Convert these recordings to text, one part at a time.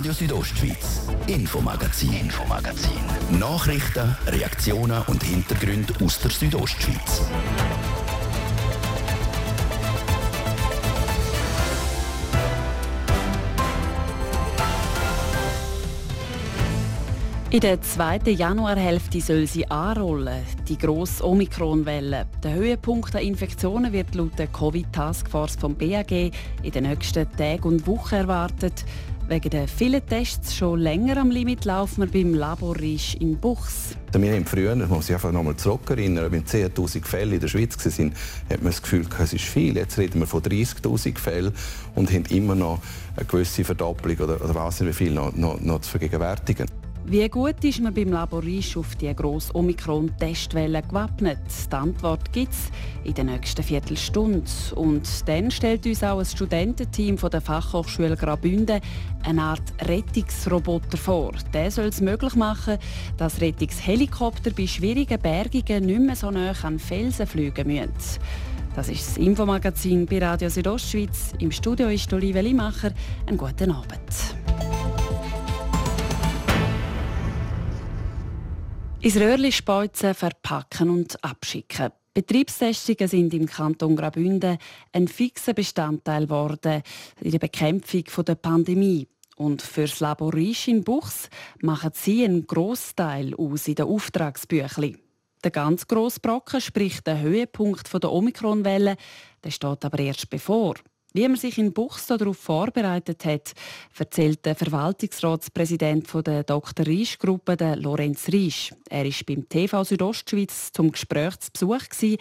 Radio Südostschweiz, Infomagazin, Infomagazin. Nachrichten, Reaktionen und Hintergründe aus der Südostschweiz. In der zweiten Januarhälfte soll sie anrollen, die grosse Omikron-Welle. Der Höhepunkt der Infektionen wird laut der Covid-Taskforce vom BAG in den nächsten Tagen und Wochen erwartet. Wegen der vielen Tests schon länger am Limit laufen wir beim Labor Risch in Buchs. Wir haben früher, das muss ich einfach noch mal zurückerinnern, wenn 10'000 Fälle in der Schweiz waren, hat man das Gefühl, es ist viel. Jetzt reden wir von 30'000 Fällen und haben immer noch eine gewisse Verdoppelung oder, oder was wie viel noch, noch, noch zu vergegenwärtigen. Wie gut ist man beim Laborisch auf die grosse Omikron-Testwelle gewappnet? Die Antwort gibt es in der nächsten Viertelstunde. Und dann stellt uns auch ein Studententeam von der Fachhochschule Graubünden eine Art Rettungsroboter vor. Der soll es möglich machen, dass Rettungshelikopter bei schwierigen Bergungen nicht mehr so nah an Felsen fliegen müssen. Das ist das Infomagazin bei Radio Südostschweiz. Im Studio ist Olivia Limacher. Einen guten Abend. Ins Röhrli speuzen, verpacken und abschicken. Betriebstestungen sind im Kanton Graubünden ein fixer Bestandteil geworden in der Bekämpfung der Pandemie. Und für das Labor Risch in Buchs machen sie einen Großteil aus in den Auftragsbüchli. Der ganz grosse Brocken, sprich der Höhepunkt der Omikronwelle, der steht aber erst bevor. Wie man sich in Buchs darauf vorbereitet hat, erzählt der Verwaltungsratspräsident der Dr. Riesch Gruppe, der Lorenz Riesch. Er war beim TV Südostschweiz zum Gespräch zu Besuch.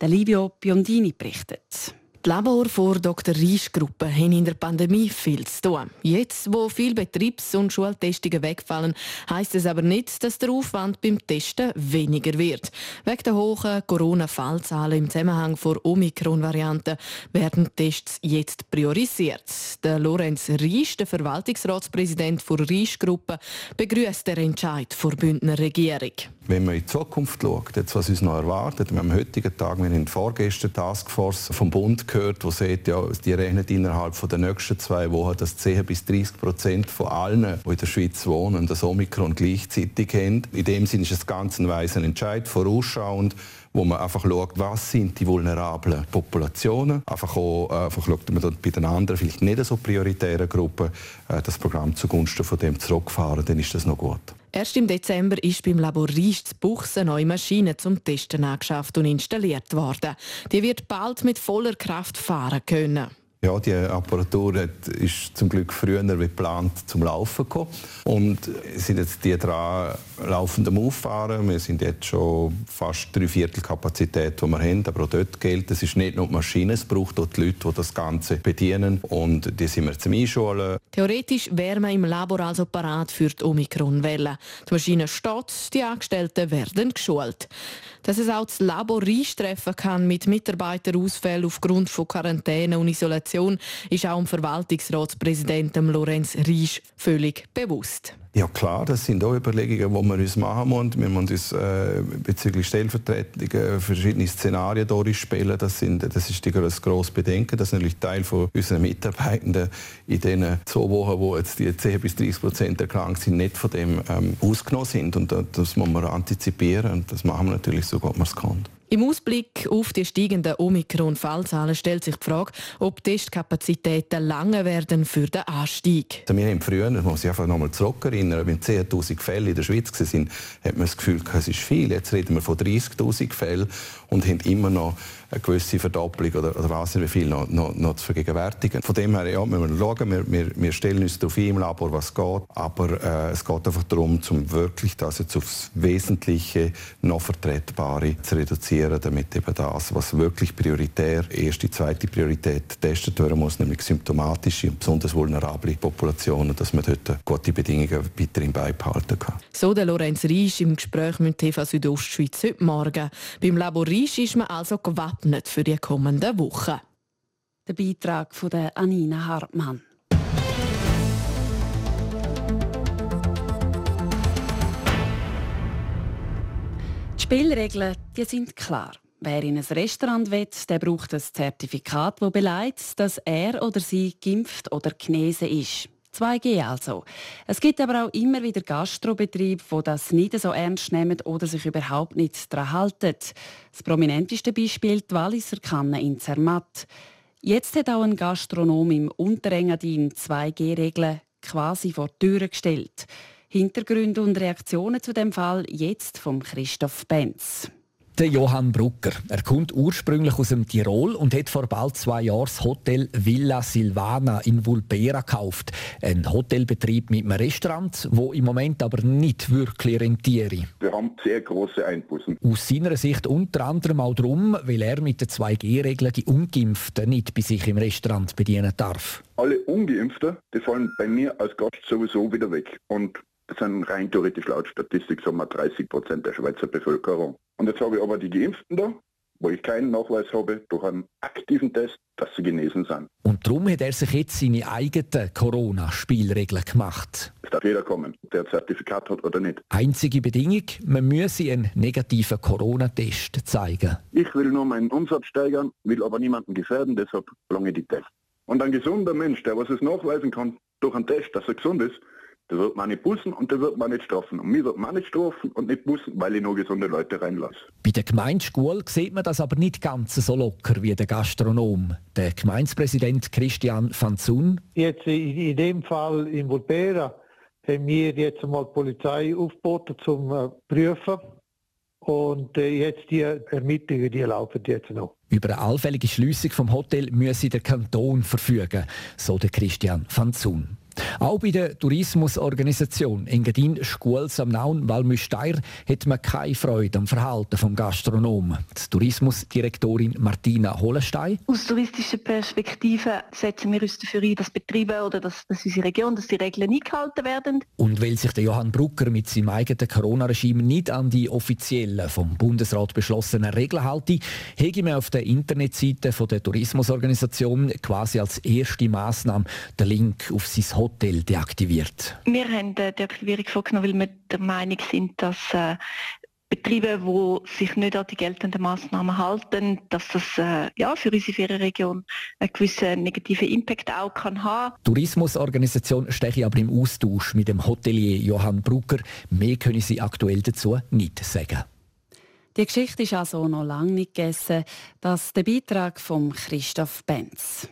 Der Livio Biondini berichtet. Die Labor vor Dr. Riesch Gruppe haben in der Pandemie viel zu tun. Jetzt, wo viele Betriebs- und Schultestungen wegfallen, heisst es aber nicht, dass der Aufwand beim Testen weniger wird. Wegen der hohen Corona-Fallzahlen im Zusammenhang vor Omikron-Varianten werden Tests jetzt priorisiert. Der Lorenz Riesch, der Verwaltungsratspräsident der Riesch Gruppe, begrüßt den Entscheid der Bündner Regierung. Wenn man in die Zukunft schaut, jetzt, was uns noch erwartet, wir haben am heutigen Tag wir haben vorgestern Taskforce vom Bund gehört, wo sagt, ja, die rechnen innerhalb der nächsten zwei Wochen, dass 10 bis 30 Prozent von allen, die in der Schweiz wohnen, das Omikron gleichzeitig haben. In dem Sinne ist es ganz ein weiser Entscheid, vorausschauend wo man einfach schaut, was sind die vulnerablen Populationen. Einfach auch äh, einfach schaut man bei den anderen, vielleicht nicht so prioritären Gruppen, äh, das Programm zugunsten von dem zurückfahren, dann ist das noch gut. Erst im Dezember ist beim Labor Riesch zu Buchs eine neue Maschine zum Testen angeschafft und installiert worden. Die wird bald mit voller Kraft fahren können. Ja, die Apparatur hat, ist zum Glück früher wie geplant zum Laufen gekommen. Und sind jetzt die dran laufend Auffahren. Wir sind jetzt schon fast drei Viertel Kapazität, die wir haben. Aber auch dort gilt, es ist nicht nur die Maschine, es braucht auch die Leute, die das Ganze bedienen. Und die sind wir zum Einschulen. Theoretisch wäre man im Labor also parat für die Omikron-Welle. Die Maschine steht, die Angestellten werden geschult. Dass es auch das Labor treffen kann mit Mitarbeiterausfällen aufgrund von Quarantäne und Isolation, ist auch dem Verwaltungsratspräsidenten Lorenz Riesch völlig bewusst. Ja klar, das sind auch Überlegungen, die wir uns machen müssen. Wir müssen uns äh, bezüglich Stellvertretungen verschiedene Szenarien durchspielen. Das, sind, das ist das grosse Bedenken, dass natürlich Teil von unseren Mitarbeitenden in den zwei Wochen, wo jetzt die 10 bis 30 Prozent erkrankt sind, nicht von dem ähm, ausgenommen sind. Und das muss man antizipieren und das machen wir natürlich so gut man es kann. Im Ausblick auf die steigenden Omikron-Fallzahlen stellt sich die Frage, ob Testkapazitäten lange werden für den Anstieg. Also wir haben früher, das muss ich einfach noch mal zurückerinnern, wenn 10'000 Fälle in der Schweiz waren, hat man das Gefühl, es ist viel. Jetzt reden wir von 30'000 Fällen und haben immer noch eine gewisse Verdoppelung oder, oder was wie viel noch, noch, noch zu vergegenwärtigen. Von dem her ja, müssen wir schauen, wir, wir, wir stellen uns darauf ein im Labor, was geht, aber äh, es geht einfach darum, zum wirklich das jetzt aufs Wesentliche noch Vertretbare zu reduzieren, damit eben das, was wirklich prioritär, erste, zweite Priorität getestet werden muss, nämlich symptomatische und besonders vulnerable Populationen, dass man dort gute Bedingungen weiterhin beibehalten kann. So der Lorenz Riesch im Gespräch mit TV Südostschweiz heute Morgen. Beim Labor Riesch ist man also gewappnet gewappnet für die kommenden Wochen. Der Beitrag von der Anina Hartmann. Die Spielregeln die sind klar. Wer in ein Restaurant will, der braucht ein Zertifikat, das beleidigt, dass er oder sie geimpft oder genesen ist. 2G also. Es gibt aber auch immer wieder Gastrobetriebe, die das nicht so ernst nehmen oder sich überhaupt nicht daran halten. Das prominenteste Beispiel die Walliser Kanne in Zermatt. Jetzt hat auch ein Gastronom im Unterengadin 2G-Regeln quasi vor die Tür gestellt. Hintergründe und Reaktionen zu dem Fall jetzt vom Christoph Benz. Der Johann Brucker. Er kommt ursprünglich aus dem Tirol und hat vor bald zwei Jahren das Hotel Villa Silvana in Vulpera gekauft. Ein Hotelbetrieb mit einem Restaurant, wo im Moment aber nicht wirklich rentiere. Wir haben sehr große Einbußen. Aus seiner Sicht unter anderem auch darum, weil er mit den 2G-Regeln die Ungeimpften nicht bei sich im Restaurant bedienen darf. Alle Ungeimpften, die fallen bei mir als Gast sowieso wieder weg. Und das sind rein theoretisch laut Statistik sagen wir 30 Prozent der Schweizer Bevölkerung. Und jetzt habe ich aber die Geimpften da, wo ich keinen Nachweis habe durch einen aktiven Test, dass sie genesen sind. Und darum hat er sich jetzt seine eigenen Corona-Spielregeln gemacht. Es darf jeder kommen, der ein Zertifikat hat oder nicht. Einzige Bedingung, man müsse einen negativen Corona-Test zeigen. Ich will nur meinen Umsatz steigern, will aber niemanden gefährden, deshalb lange die Tests. Und ein gesunder Mensch, der was es nachweisen kann durch einen Test, dass er gesund ist, der wird man nicht bussen und der wird man nicht strafen. Und mir wird man nicht strafen und nicht bussen, weil ich nur gesunde Leute reinlasse. Bei der Gemeindeschule sieht man das aber nicht ganz so locker wie der Gastronom. Der Gemeindepräsident Christian van Zun. Jetzt in, dem Fall in Vulpera haben wir jetzt mal die Polizei aufgeboten zum äh, Prüfen. Und äh, jetzt die Ermittlungen, die laufen jetzt noch. Über eine allfällige Schließung vom Hotel müsse der Kanton verfügen, so der Christian van Zun. Auch bei der Tourismusorganisation Engadin Schools am Naun Walmüsteier hat man keine Freude am Verhalten vom Gastronom. Die Tourismusdirektorin Martina Holenstein. Aus touristischer Perspektive setzen wir uns dafür ein, dass Betriebe oder dass, dass unsere Region, dass die Regeln eingehalten werden. Und weil sich der Johann Brucker mit seinem eigenen Corona-Regime nicht an die offiziellen vom Bundesrat beschlossenen Regeln halte, hege man auf der Internetseite der Tourismusorganisation quasi als erste Maßnahme den Link auf sein Hotel deaktiviert? Wir haben die Deaktivierung vorgenommen, weil wir der Meinung sind, dass äh, Betriebe, die sich nicht an die geltenden Massnahmen halten, dass das äh, ja, für unsere Region einen gewissen negativen Impact auch kann haben. Die Tourismusorganisation stehe aber im Austausch mit dem Hotelier Johann Brucker. Mehr können sie aktuell dazu nicht sagen. Die Geschichte ist also noch lange nicht gegessen. Das ist der Beitrag von Christoph Benz.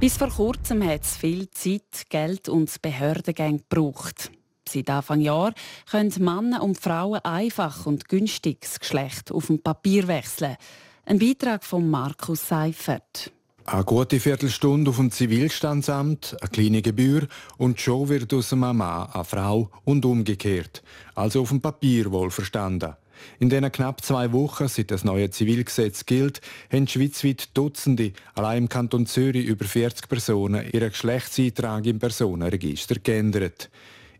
Bis vor kurzem hat es viel Zeit, Geld und Behördengänge gebraucht. Seit Anfang Jahr können Männer und Frauen einfach und günstig das Geschlecht auf dem Papier wechseln. Ein Beitrag von Markus Seifert. Eine gute Viertelstunde auf dem Zivilstandsamt, eine kleine Gebühr und schon wird aus einem Mann eine Frau und umgekehrt. Also auf dem Papier wohl verstanden. In den knapp zwei Wochen, seit das neue Zivilgesetz gilt, haben schweizweit Dutzende, allein im Kanton Zürich über 40 Personen, ihren Geschlechtseintrag im Personenregister geändert.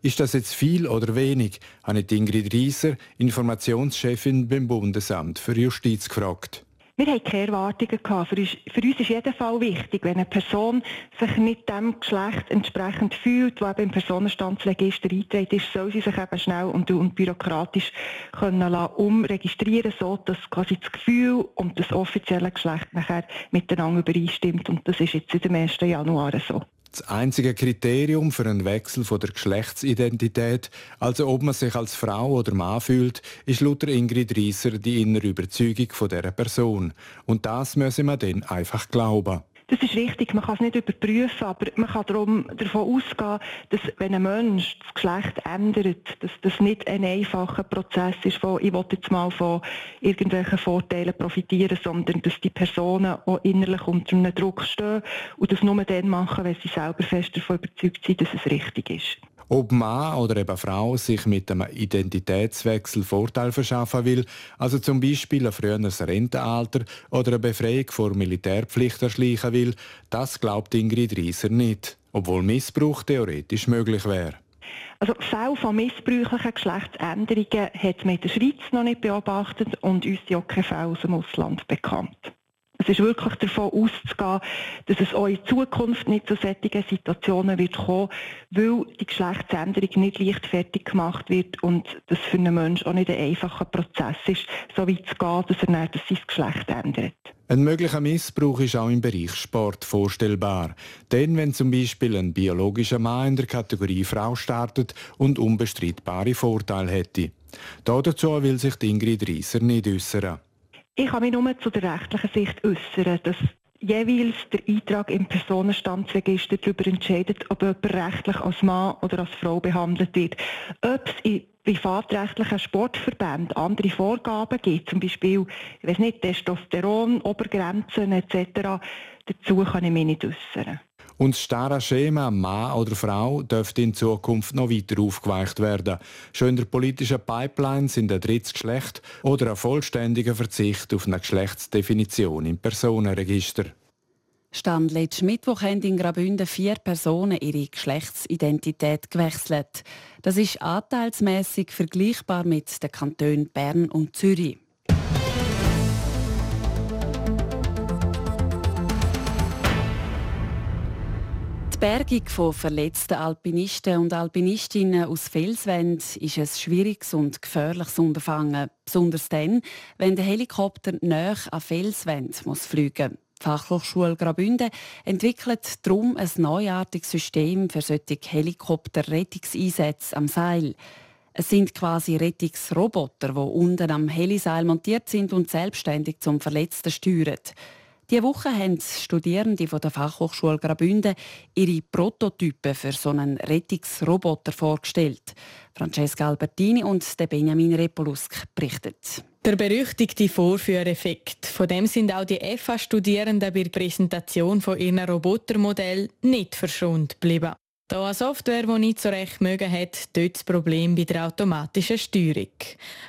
Ist das jetzt viel oder wenig, habe ich Ingrid Rieser, Informationschefin beim Bundesamt für Justiz, gefragt. Wir haben keine Erwartungen. Für uns, für uns ist jeden Fall wichtig, wenn eine Person sich nicht dem Geschlecht entsprechend fühlt, das im Personenstandsregister eingetragen ist, soll sie sich eben schnell und, und bürokratisch können umregistrieren, so dass quasi das Gefühl und das offizielle Geschlecht nachher miteinander übereinstimmt. Und das ist jetzt seit dem 1. Januar so. Das einzige Kriterium für einen Wechsel von der Geschlechtsidentität, also ob man sich als Frau oder Mann fühlt, ist laut Ingrid Rieser die innere Überzeugung von der Person. Und das müsse man dann einfach glauben. Das ist richtig, man kann es nicht überprüfen, aber man kann darum davon ausgehen, dass wenn ein Mensch das Geschlecht ändert, dass das nicht ein einfacher Prozess ist, von ich will jetzt mal von irgendwelchen Vorteilen profitieren, sondern dass die Personen auch innerlich unter einem Druck stehen und das nur dann machen, wenn sie selber fest davon überzeugt sind, dass es richtig ist. Ob Mann oder eben Frau sich mit einem Identitätswechsel Vorteil verschaffen will, also zum Beispiel ein früheres Rentenalter oder eine Befreiung vor Militärpflicht erschleichen will, das glaubt Ingrid Rieser nicht, obwohl Missbrauch theoretisch möglich wäre. Also Fälle von missbräuchlichen Geschlechtsänderungen hat man in der Schweiz noch nicht beobachtet und uns sind auch keine Fälle aus dem Ausland bekannt. Es ist wirklich davon auszugehen, dass es auch in Zukunft nicht zu solchen Situationen wird kommen, weil die Geschlechtsänderung nicht leichtfertig gemacht wird und das für einen Menschen auch nicht ein einfacher Prozess ist, so weit zu gehen, dass er nicht sein Geschlecht ändert. Ein möglicher Missbrauch ist auch im Bereich Sport vorstellbar. Denn wenn zum Beispiel ein biologischer Mann in der Kategorie Frau startet und unbestreitbare Vorteile hätte. Dazu will sich Ingrid Reisser nicht äußern. Ich kann mich nur zu der rechtlichen Sicht äußern, dass jeweils der Eintrag im Personenstandsregister darüber entscheidet, ob jemand rechtlich als Mann oder als Frau behandelt wird. Ob es in privatrechtlichen Sportverbänden andere Vorgaben gibt, zum Beispiel ich weiß nicht, Testosteron, Obergrenzen etc., dazu kann ich mich nicht äußern. Und das starre Schema Mann oder Frau dürfte in Zukunft noch weiter aufgeweicht werden. Schon in der politischen Pipeline sind ein drittes Geschlecht oder ein vollständiger Verzicht auf eine Geschlechtsdefinition im Personenregister. Stand letzten Mittwoch haben in Graubünden vier Personen ihre Geschlechtsidentität gewechselt. Das ist anteilsmäßig vergleichbar mit den Kantonen Bern und Zürich. Bergung von verletzten Alpinisten und Alpinistinnen aus Felswänden ist ein schwieriges und gefährliches Unterfangen, besonders dann, wenn der Helikopter näher an Felswände muss fliegen die Fachhochschule Graubünden entwickelt darum ein neuartiges System für solche Helikopter-Rettungseinsätze am Seil. Es sind quasi Rettungsroboter, die unten am Heliseil montiert sind und selbstständig zum Verletzten steuern. Diese Woche haben Studierende von der Fachhochschule Graubünden ihre Prototypen für so einen Rettungsroboter vorgestellt. Francesca Albertini und Benjamin Repolusk berichten. Der berüchtigte Vorführeffekt. Von dem sind auch die FA-Studierenden bei der Präsentation von ihrem Robotermodell nicht verschont geblieben. Da eine Software, die nicht so recht mögen hat, dort das Problem bei der automatischen Steuerung.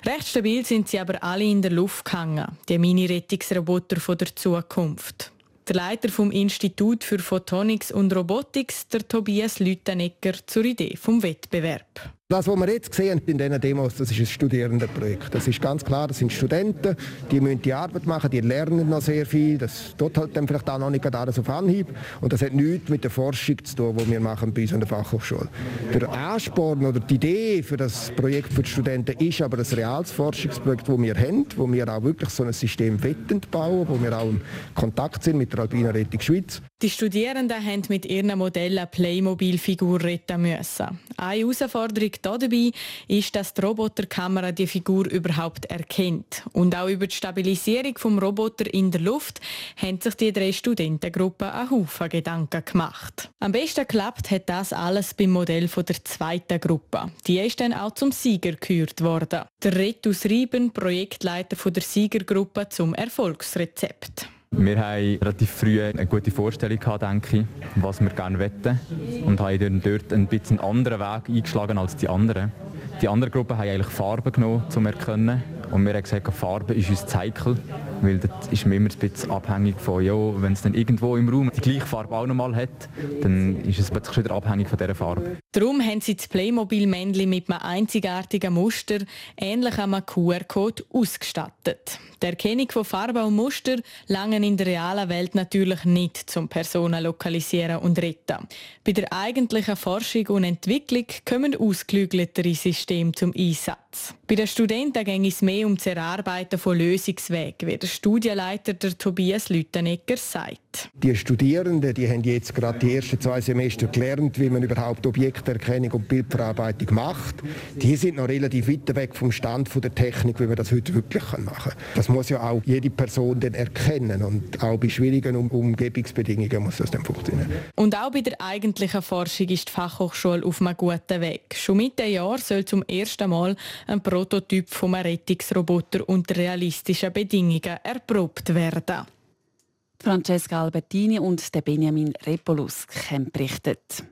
Recht stabil sind sie aber alle in der Luft gehangen, die Mini-Rettungsroboter der Zukunft. Der Leiter vom Institut für Photonics und Robotics, der Tobias Lüttenegger, zur Idee vom Wettbewerb. Das, was wir jetzt sehen in diesen Demos, das ist ein Studierendenprojekt. Das ist ganz klar, das sind Studenten, die müssen die Arbeit machen, die lernen noch sehr viel. Das tut halt dann vielleicht auch noch nicht alles auf Anhieb. Und das hat nichts mit der Forschung zu tun, die wir machen bei uns an der Fachhochschule. Der Ansporn oder die Idee für das Projekt für die Studenten ist aber ein reales Forschungsprojekt, das wir haben, wo wir auch wirklich so ein System wettend bauen, wo wir auch in Kontakt sind mit der Alpina Rettung Schweiz. Die Studierenden haben mit ihren Modellen Playmobil-Figur retten müssen. Eine Herausforderung dabei ist, dass die Roboterkamera die Figur überhaupt erkennt. Und auch über die Stabilisierung des Roboter in der Luft haben sich die drei Studentengruppen einen Haufen Gedanken gemacht. Am besten klappt hat das alles beim Modell der zweiten Gruppe. Die ist dann auch zum Sieger gekürt worden. Der Retus Rieben, Projektleiter der Siegergruppe zum Erfolgsrezept. Wir haben relativ früh eine gute Vorstellung gehabt, denke ich, was wir gerne wetten und haben dort ein bisschen anderen Weg eingeschlagen als die anderen. Die anderen Gruppen haben eigentlich Farben genommen, um zu erkennen. Und wir haben gesagt, Farbe ist uns Zeichen, weil das ist mir immer ein bisschen abhängig von, ja, wenn es dann irgendwo im Raum die gleiche Farbe auch nochmal hat, dann ist es plötzlich wieder abhängig von dieser Farbe. Darum haben sie das Playmobil-Männchen mit einem einzigartigen Muster, ähnlich einem QR-Code, ausgestattet. Die Erkennung von Farben und Muster langen in der realen Welt natürlich nicht zum Personen lokalisieren und retten. Bei der eigentlichen Forschung und Entwicklung kommen ausgeklügeltere Systeme zum Einsatz. Bei den Studenten ging es mehr um das Erarbeiten von Lösungswegen, wie der Studienleiter der Tobias Lüttenegger sagt. Die Studierenden die haben jetzt gerade die ersten zwei Semester gelernt, wie man überhaupt Objekterkennung und Bildverarbeitung macht. Die sind noch relativ weit weg vom Stand der Technik, wie man das heute wirklich machen kann. Das muss ja auch jede Person dann erkennen und auch bei schwierigen um Umgebungsbedingungen muss das dann funktionieren. Und auch bei der eigentlichen Forschung ist die Fachhochschule auf einem guten Weg. Schon Mitte Jahr soll zum ersten Mal ein Prototyp vom Rettungsroboter unter realistischen Bedingungen erprobt werden. Francesca Albertini und Benjamin Repolusk haben berichtet.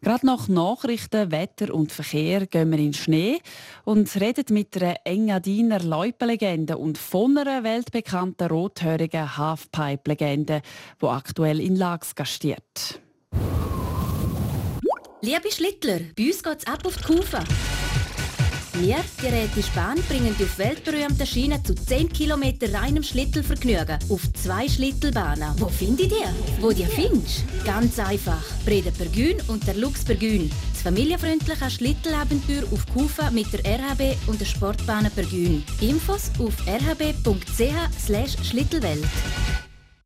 Gerade nach Nachrichten, Wetter und Verkehr gehen wir in den Schnee und reden mit einer Engadiner Loipenlegende und von einer weltbekannten rothörigen Halfpipe-Legende, die aktuell in Lags gastiert. Liebe Schlittler, bei uns geht es ab auf die Kufe. Wir, die Räte Spahn, bringen die auf weltberühmten Schienen zu 10 km reinem Schlittelvergnügen auf zwei Schlittelbahnen. Wo finde ich die? Wo die findest? Ganz einfach. Breda Pergün und der Lux Pergün. Das familienfreundliche Schlittelabenteuer auf Kufa mit der RHB und der Sportbahn Pergün. Infos auf rhb.ch schlittelwelt.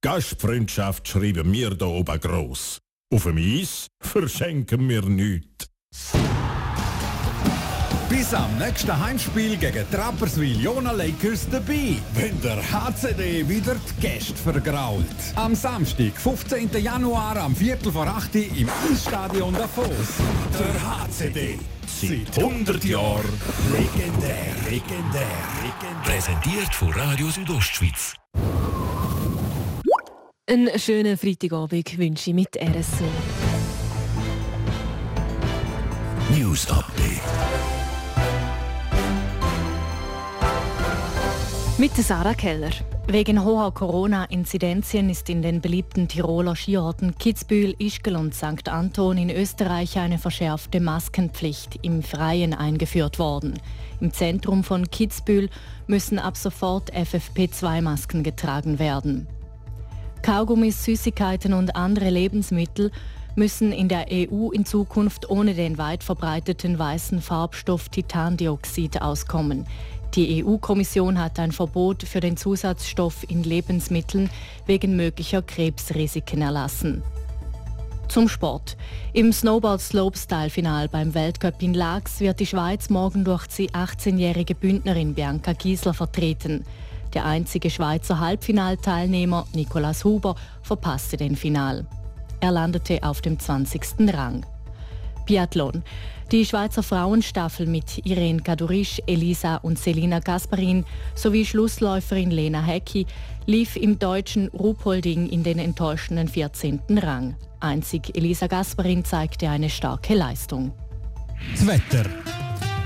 Gastfreundschaft schreiben wir hier oben gross. Auf dem Eis verschenken wir nichts. Bis am nächsten Heimspiel gegen Trapperswil Jona Lakers dabei, wenn der HCD wieder die Gäste vergrault. Am Samstag, 15. Januar, am Viertel vor 8 Uhr im Eisstadion Davos. Der HCD. Seit 100 Jahren legendär, legendär, legendär. Präsentiert von Radio Südostschweiz. Einen schönen Freitagabend wünsche ich mit RSO. News Update. Mit Sarah Keller. Wegen hoher Corona-Inzidenzien ist in den beliebten Tiroler Skiorten Kitzbühel, Ischgl und St. Anton in Österreich eine verschärfte Maskenpflicht im Freien eingeführt worden. Im Zentrum von Kitzbühel müssen ab sofort FFP2-Masken getragen werden. Kaugummis, Süßigkeiten und andere Lebensmittel müssen in der EU in Zukunft ohne den weit verbreiteten weißen Farbstoff Titandioxid auskommen. Die EU-Kommission hat ein Verbot für den Zusatzstoff in Lebensmitteln wegen möglicher Krebsrisiken erlassen. Zum Sport. Im Snowboard-Slopestyle-Final beim Weltcup in Lax wird die Schweiz morgen durch die 18-jährige Bündnerin Bianca Giesler vertreten. Der einzige Schweizer Halbfinalteilnehmer, Nicolas Huber, verpasste den Final. Er landete auf dem 20. Rang. Biathlon. Die Schweizer Frauenstaffel mit Irene Kadurisch, Elisa und Selina Gasparin sowie Schlussläuferin Lena Hecki lief im deutschen Ruhpolding in den enttäuschenden 14. Rang. Einzig Elisa Gasparin zeigte eine starke Leistung. Das Wetter.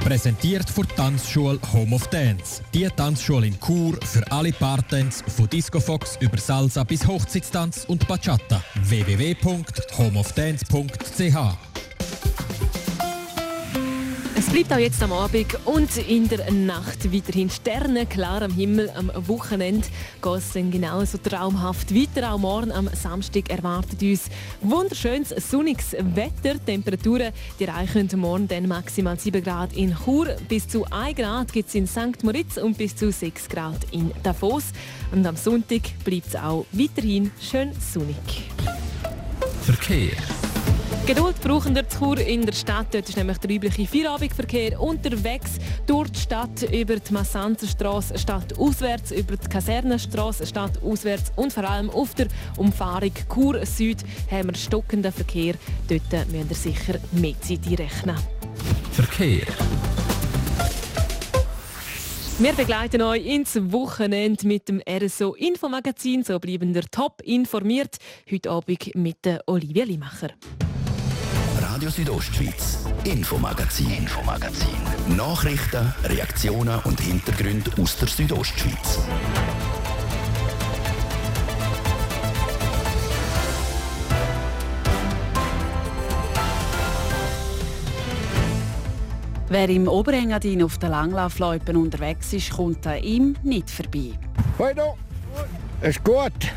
Präsentiert von Tanzschule Home of Dance. Die Tanzschule in Chur für alle Partens von Disco Fox über Salsa bis Hochzeitstanz und Bachata. www.homeofdance.ch bleibt auch jetzt am Abend und in der Nacht weiterhin Sterne klar am Himmel. Am Wochenende geht es dann genauso traumhaft weiter. Auch morgen am Samstag erwartet uns wunderschönes sonniges Wetter. Temperaturen die erreichen morgen dann maximal 7 Grad in Chur. Bis zu 1 Grad gibt es in St. Moritz und bis zu 6 Grad in Davos. Und am Sonntag bleibt es auch weiterhin schön sonnig. Verkehr. Geduld brauchen der Chur in der Stadt. Dort ist nämlich der übliche Feierabendverkehr unterwegs durch die Stadt über die Massanzerstraße, Stadt auswärts, über die Kasernenstraße, Stadt auswärts und vor allem auf der Umfahrung Chur Süd haben wir stockenden Verkehr. Dort müsst ihr sicher mit rechnen. Verkehr. Wir begleiten euch ins Wochenende mit dem RSO Infomagazin. So bleiben wir top informiert. Heute Abend mit Olivia Limacher. Radio Südostschweiz, Infomagazin, Infomagazin. Nachrichten, Reaktionen und Hintergründe aus der Südostschweiz. Wer im Oberengadin auf der Langlaufloipen unterwegs ist, kommt an ihm nicht vorbei. Hoi du, ist gut.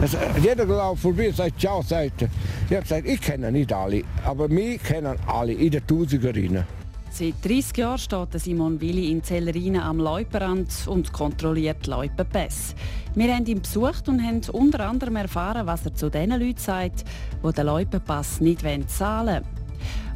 Also, jeder läuft vorbei und sagt Ciao, sagt. Ich habe gesagt, ich kenne nicht alle, aber mich kennen alle in den Tausenderinnen. Seit 30 Jahren steht Simon Willi in Zellerinen am Leuperrand und kontrolliert Leupenpässe. Wir haben ihn besucht und haben unter anderem erfahren, was er zu den Leuten sagt, die den Leupenpass nicht zahlen wollen.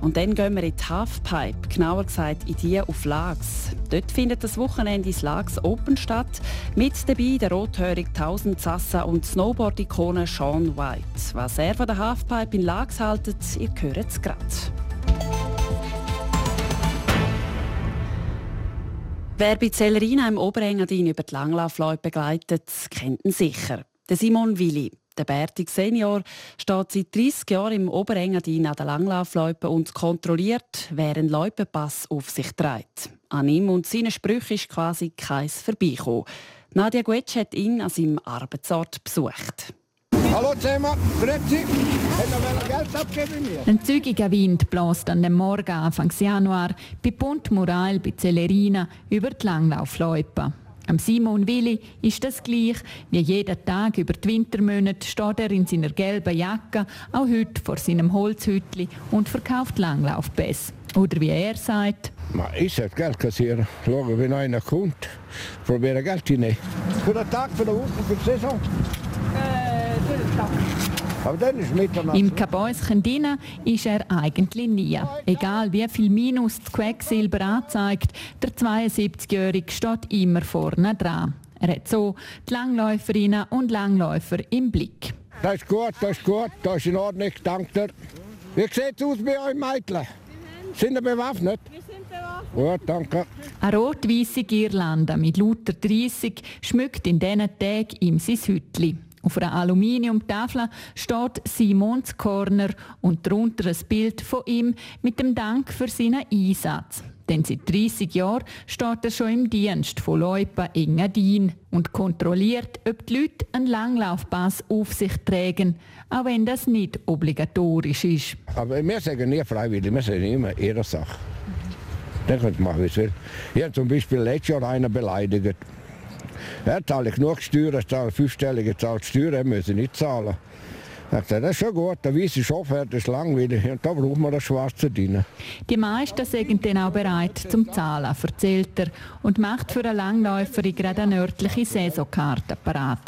Und dann gehen wir in die Halfpipe, genauer gesagt in die auf Lags. Dort findet das Wochenende ins Lags Open statt. Mit dabei der rothörig 1000 Sassa und Snowboard-Ikone Sean White. Was er von der Halfpipe in Lags haltet, ihr hört es gerade. Wer bei Zellerina im Oberengadin über die Langlaufleute begleitet, kennt ihn sicher. Der Simon Willi. Der Bertig Senior steht seit 30 Jahren im Oberengadin an der Langlaufloipe und kontrolliert, wer einen Loipenpass auf sich trägt. An ihm und seinen Sprüchen ist quasi kein Vorbeikommen. Nadia Guetsch hat ihn an seinem Arbeitsort besucht. Hallo zusammen, grüezi. Hat noch Geld abgeben mir? Ein zügiger Wind bläst an dem Morgen Anfang Januar bei Punt Mural bei Celerina über die Langlaufloipe. Am Simon Willi ist das gleich. Wie jeden Tag über die Wintermonate steht er in seiner gelben Jacke, auch heute vor seinem Holzhütli und verkauft Langlaufpässe. Oder wie er sagt, Ma ich sollte Geld kassieren. Schauen, wenn einer kommt, probiere Geld hineinnehmen. Für den Tag, für die Woche, für die Saison? Äh, für den Tag. Aber dann ist Mitternacht. Im Kabäuschen drinnen ist er eigentlich nie. Egal wie viel Minus das Quecksilber anzeigt, der 72-Jährige steht immer vorne dran. Er hat so die Langläuferinnen und Langläufer im Blick. Das ist gut, das ist gut, das ist in Ordnung, danke dir. Wie sieht es aus bei euch Mädchen? Sind ihr bewaffnet? Wir sind bewaffnet. Gut, danke. Eine rot-weisse Girlande mit lauter 30 schmückt in diesen Tagen ihm sein Hütli. Auf einer Aluminiumtafel steht Simons Corner und darunter ein Bild von ihm mit dem Dank für seinen Einsatz. Denn seit 30 Jahren steht er schon im Dienst von Leupa Engadin und kontrolliert, ob die Leute einen Langlaufpass auf sich tragen, auch wenn das nicht obligatorisch ist. Aber wir sagen nie freiwillig, wir sagen immer ihre Sache. Dann könnt machen, wie es will. Ich habe zum Beispiel letztes Jahr einen beleidigt. Er zahle genug Steuern, zahle fünfstellige Zahl Steuern, er muss nicht zahlen. Ich sagte, das ist schon gut, der weiße das ist langweilig und da braucht man das schwarze drin. Die meisten sind dann auch bereit zum Zahlen, erzählt er und macht für eine Langläuferin gerade eine örtliche Saisonkarte parat.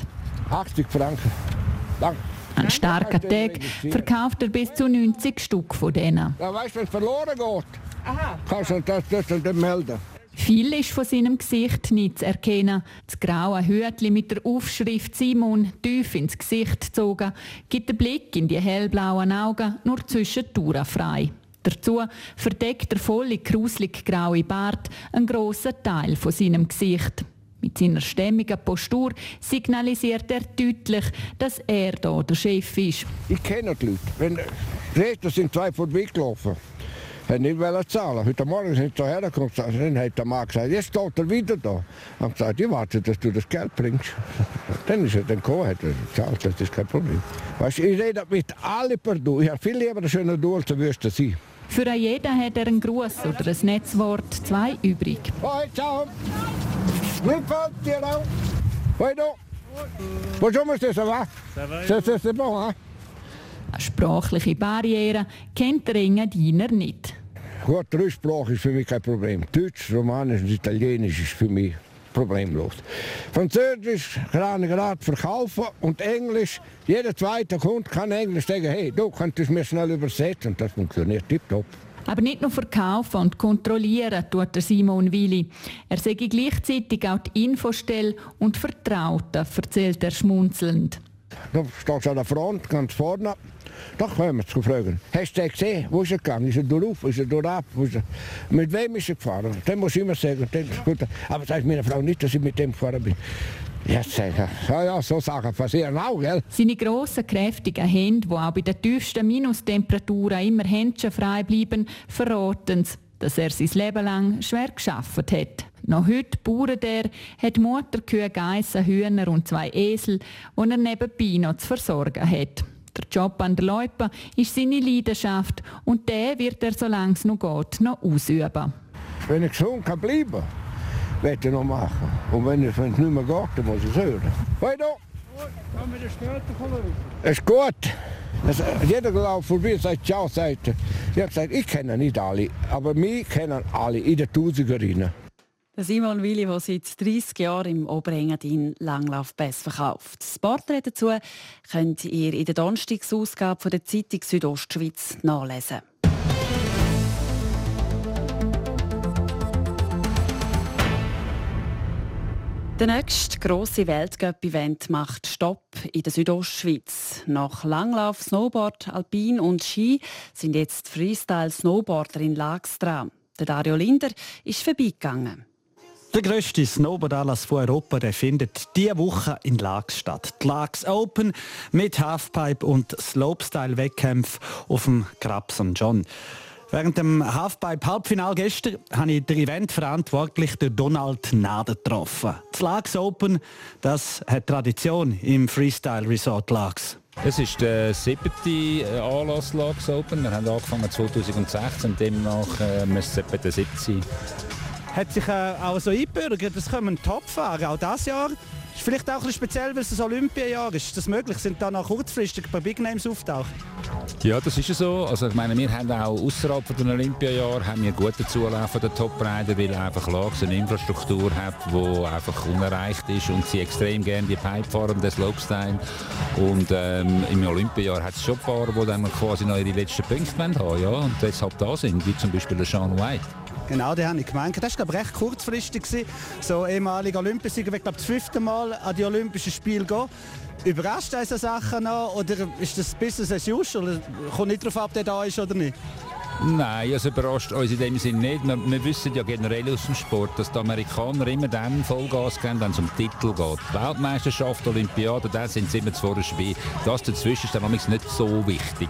80 Franken. Danke. An starken Tag verkauft er bis zu 90 Stück von denen. Ja, weißt du, wenn es verloren geht, kannst du das, das, das, das melden. Viel ist von seinem Gesicht nicht zu erkennen. Das graue Hütli mit der Aufschrift Simon tief ins Gesicht gezogen, gibt den Blick in die hellblauen Augen nur zwischendurch frei. Dazu verdeckt der volle, gruselig graue Bart einen grossen Teil von seinem Gesicht. Mit seiner stämmigen Postur signalisiert er deutlich, dass er hier der Chef ist. Ich kenne die Leute. Wenn, Reste sind zwei vorbeigelaufen. Er nicht wollen zahlen. Heute Morgen sind sie hergekommen und dann hat der Mann gesagt, jetzt steht er wieder da. Ich habe gesagt, ich warte, dass du das Geld bringst. dann ist er dann gekommen, hat er gezahlt, das ist kein Problem. Weißt, ich rede mit allen per Du. Ich habe viel lieber einen schönen Du als Wüste sein. Für jeden hat er einen Gruß oder ein Netzwort, zwei übrig. Hoi, ciao. Mitfahrt, dir auch. Hoi, du. Bonjour, monsieur, ça va? C'est, c'est, c'est bon, hein? Sprachliche Barriere kennt der Engadiner nicht. Gut, drei Sprachen ist für mich kein Problem. Deutsch, Romanisch und Italienisch ist für mich problemlos. Französisch kann ich gerade verkaufen und Englisch, jeder zweite Kunde kann Englisch sagen, hey, du könntest mir schnell übersetzen und das funktioniert tiptop. Aber nicht nur verkaufen und kontrollieren tut der Simon Willi. Er sei gleichzeitig auch die Infostelle und Vertraute, erzählt er schmunzelnd. Da steht an der Front, ganz vorne. Da können wir zu fragen. Hast du den gesehen? Wo ist er gegangen? Ist er durch? Ist er durchab? Ist er... Mit wem ist er gefahren? Dann muss ich immer sagen, dann gut. Aber sagt meine Frau nicht, dass ich mit dem gefahren bin. Ja, sagen. Ja, ja, so Sachen passieren auch, gell? Seine grossen, kräftigen Hände, die auch bei den tiefsten Minustemperaturen immer händchenfrei bleiben, verraten dass er sein Leben lang schwer geschafft hat. Noch heute bauert er, hat Mutterkühe, Geissen, Hühner und zwei Esel, die er nebenbei noch zu versorgen hat. Der Job an der Loipe ist seine Leidenschaft und der wird er, solange es noch geht, noch ausüben. Wenn ich gesund kann bleiben, werde ich noch machen. Und wenn es nicht mehr geht, dann muss ich es hören. Wir später Es ist gut. Es, jeder läuft vorbei und sagt Ciao, sagt. Ich habe gesagt, ich kenne nicht alle, aber mich kennen alle in den Tausenderinnen. Simon Willi, der seit 30 Jahren im Oberengadin Langlaufpass verkauft. Das Porträt dazu könnt ihr in der Donnerstagsausgabe der Zeitung Südostschweiz nachlesen. Der nächste grosse Weltcup-Event macht Stopp in der Südostschweiz. Nach Langlauf, Snowboard, Alpin und Ski sind jetzt Freestyle-Snowboarder in Lags dran. Der Dario Linder ist vorbeigegangen. Der grösste Snowboard-Anlass von Europa der findet diese Woche in Lags statt. Die Lags Open mit Halfpipe und Slopestyle-Wettkämpfen auf dem Grab St. John. Während dem Halfpipe-Halbfinal gestern habe ich den Eventverantwortlichen Donald Nader getroffen. Das Lags Open, das hat Tradition im Freestyle Resort Lags. Es ist der siebte äh, Anlass Lags Open. Wir haben angefangen 2016, demnach äh, müsste es etwa der siebte sein. Hat sich äh, auch so eingebürgert, es kommen Topfahrer, auch dieses Jahr. Ist vielleicht auch ein speziell, weil es ein Olympiajahr ist. Ist das möglich? Sind da noch kurzfristig paar Big Names auftauchen? Ja, das ist so. Also ich meine, wir haben auch außerhalb von den Olympiajahren haben wir guten Zulauf der Top-Rider, weil einfach Lags eine Infrastruktur hat, die einfach unerreicht ist und sie extrem gerne die Pipe fahren, den Slopestyle. Und ähm, im Olympiajahr hat es schon Fahrer, die dann quasi noch ihre letzten Punkte haben ja, und deshalb da sind, wie zum Beispiel der Sean White. Genau, den habe ich gemeint. Das war recht kurzfristig. Gewesen. So ehemaliger Olympiasieger, ich glaube das fünfte Mal an die Olympischen Spiele gehen. Überrascht diese Sachen noch oder ist das Business as usual? Kommt nicht darauf ab, ob der da ist oder nicht? Nein, es überrascht uns in dem Sinne nicht. Wir, wir, wissen ja generell aus dem Sport, dass die Amerikaner immer dann Vollgas geben, wenn es um Titel geht. Weltmeisterschaft, Olympiade, da sind sie immer zu schwer. Das dazwischen ist dann nicht so wichtig.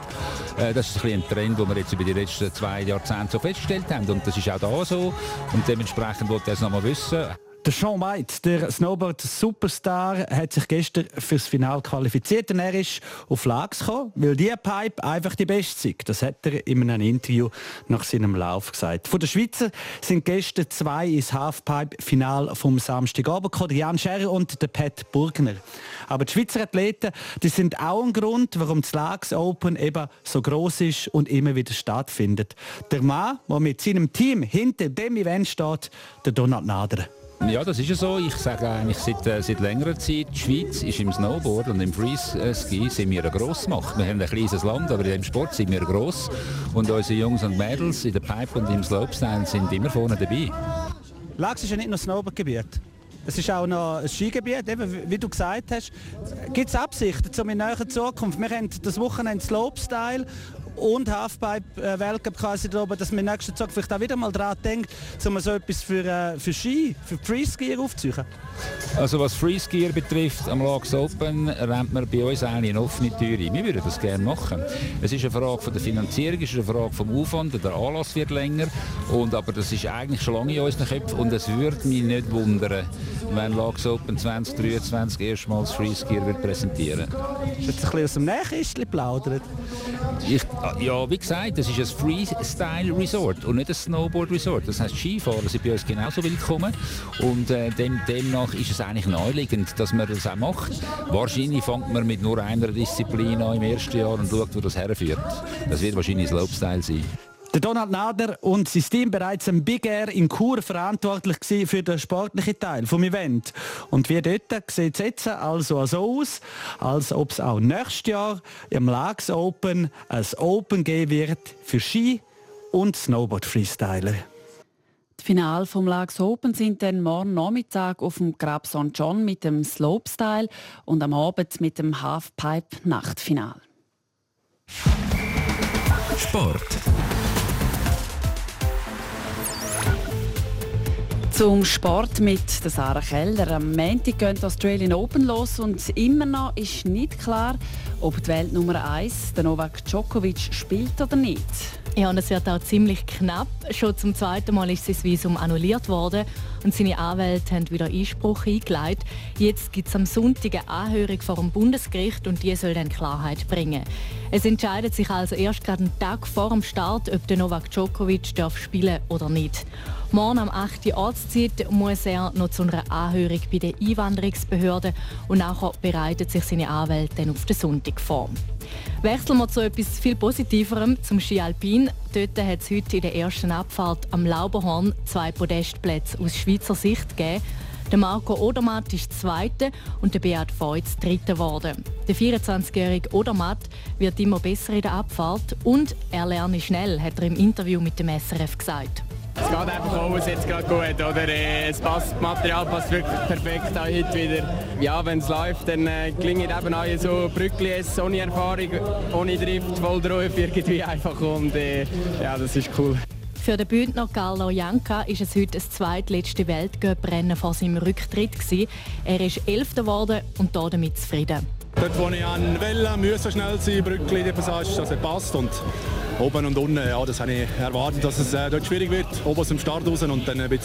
Äh, das ist ein, ein Trend, den wir jetzt über die letzten zwei Jahrzehnte so festgestellt haben. Und das ist auch da so. Und dementsprechend wollte ich das noch mal wissen. Der Sean White, der Snowboard-Superstar, hat sich gestern fürs Finale qualifiziert. Und er ist auf Lags gekommen, weil die Pipe einfach die beste ist. Das hat er in einem Interview nach seinem Lauf gesagt. Von den Schweizer sind gestern zwei ins Halfpipe-Final vom Samstagabend gekommen, Jan Scherrer und der Pat Burgner. Aber die Schweizer Athleten, die sind auch ein Grund, warum das Lags Open eben so groß ist und immer wieder stattfindet. Der Mann, der mit seinem Team hinter dem Event steht, der Donald Nader. Ja, das ist ja so. Ich sage eigentlich seit, äh, seit längerer Zeit, die Schweiz ist im Snowboard und im Freeski sind wir eine Grossmacht. Wir haben ein kleines Land, aber in dem Sport sind wir gross. Und unsere Jungs und Mädels in der Pipe und im Slopestyle sind immer vorne dabei. Lax ist ja nicht nur Snowboardgebiet. Es ist auch noch ein Skigebiet, eben, wie du gesagt hast. Gibt es Absichten um in näherer Zukunft? Wir haben das Wochenende Slopestyle und Halfpipe-Weltcup quasi darüber, dass man nächsten Tag vielleicht auch wieder mal daran denkt, um so etwas für, äh, für Ski, für Freeskier aufzuziehen? Also was Freeskier betrifft, am Lags Open rennt man bei uns eigentlich eine offene Tür ein. Wir würden das gerne machen. Es ist eine Frage von der Finanzierung, es ist eine Frage vom Aufwand, der Anlass wird länger, und, aber das ist eigentlich schon lange in unseren Köpfen und es würde mich nicht wundern, wenn Lags Open 2023 erstmals Freeskier wird präsentieren. Ist jetzt ein bisschen aus dem Nähkästchen plaudert? Ich, ja, wie gesagt, das ist ein Freestyle Resort und nicht ein Snowboard Resort. Das heißt, Skifahrer sind bei uns genauso willkommen und äh, dem, demnach ist es eigentlich naheliegend, dass man das auch macht. Wahrscheinlich fängt man mit nur einer Disziplin an im ersten Jahr und schaut, wo das herführt. Das wird wahrscheinlich Slopestyle sein. Der Donald Nader und sein Team bereits im Big Air in Chur verantwortlich für den sportlichen Teil vom Event. Und wie dort sieht es jetzt also so aus, als ob es auch nächstes Jahr im Lags Open ein Open geben wird für Ski und Snowboard Freestyler. Die Finale vom Lags Open sind dann morgen Nachmittag auf dem Grab St. John mit dem Slopestyle und am Abend mit dem Halfpipe Nachtfinal. Sport. Zum Sport mit Sarah Keller. Am Montag gehen die Australian Open los und immer noch ist nicht klar, ob die Welt Nummer 1, der Novak Djokovic, spielt oder nicht. Ja, und es wird auch ziemlich knapp. Schon zum zweiten Mal ist sein Visum annulliert worden und seine Anwälte haben wieder Einspruch eingeleitet. Jetzt gibt es am Sonntag eine Anhörung vor dem Bundesgericht und die soll dann Klarheit bringen. Es entscheidet sich also erst gerade einen Tag vor dem Start, ob der Novak Djokovic darf spielen oder nicht. Morgen am 8. Ortszeit muss er noch zu einer Anhörung bei der Einwanderungsbehörde und nachher bereitet sich seine Anwälte dann auf den Sonntag vor. Wechseln wir zu etwas viel Positiverem, zum Ski Alpin. Dort hat es heute in der ersten Abfahrt am Lauberhorn zwei Podestplätze aus Schweizer Sicht gegeben. Der Marco Odermatt ist Zweiter und der Beat Feutz Dritter geworden. Der 24-jährige Odermatt wird immer besser in der Abfahrt und er lerne schnell, hat er im Interview mit dem SRF gesagt. Es geht einfach alles jetzt gerade gut, oder? Äh, es passt, das Material passt wirklich perfekt auch heute wieder. Ja, wenn es läuft, dann äh, klingt eben auch so Brückli ohne Erfahrung, ohne Drift, voll drauf irgendwie einfach und äh, ja, das ist cool. Für den Bündner Carlo Janka ist es heute das zweitletzte Weltcuprennen vor seinem Rücktritt. Gewesen. Er ist Elfter geworden und damit zufrieden. Dort, wo ich an Welle müssen schnell sein, Brückli, die Passage, dass er passt und oben und unten, ja, das habe ich erwartet, dass es äh, dort schwierig wird, oben aus dem Start raus und dann wird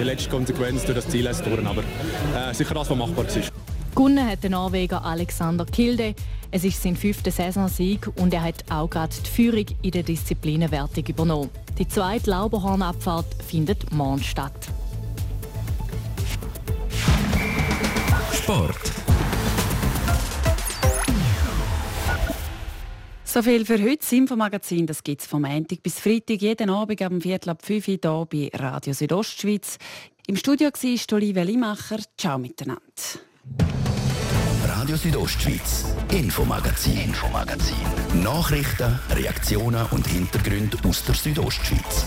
die letzte Konsequenz durch das Ziel durch, aber äh, sicher das, was machbar ist. Gewonnen hat der Norweger Alexander Kilde. Es ist sein fünfter Saisonsieg und er hat auch gerade die Führung in der Disziplinenwertung übernommen. Die zweite Lauberhornabfahrt findet morgen statt. Sport. So viel für heute. Das Infomagazin das gibt es vom Montag bis Freitag, jeden Abend am Viertel ab 5 Uhr hier bei Radio Südostschweiz. Im Studio war Olivia Limacher. Ciao miteinander. Radio Südostschweiz, Infomagazin, Infomagazin. Nachrichten, Reaktionen und Hintergründe aus der Südostschweiz.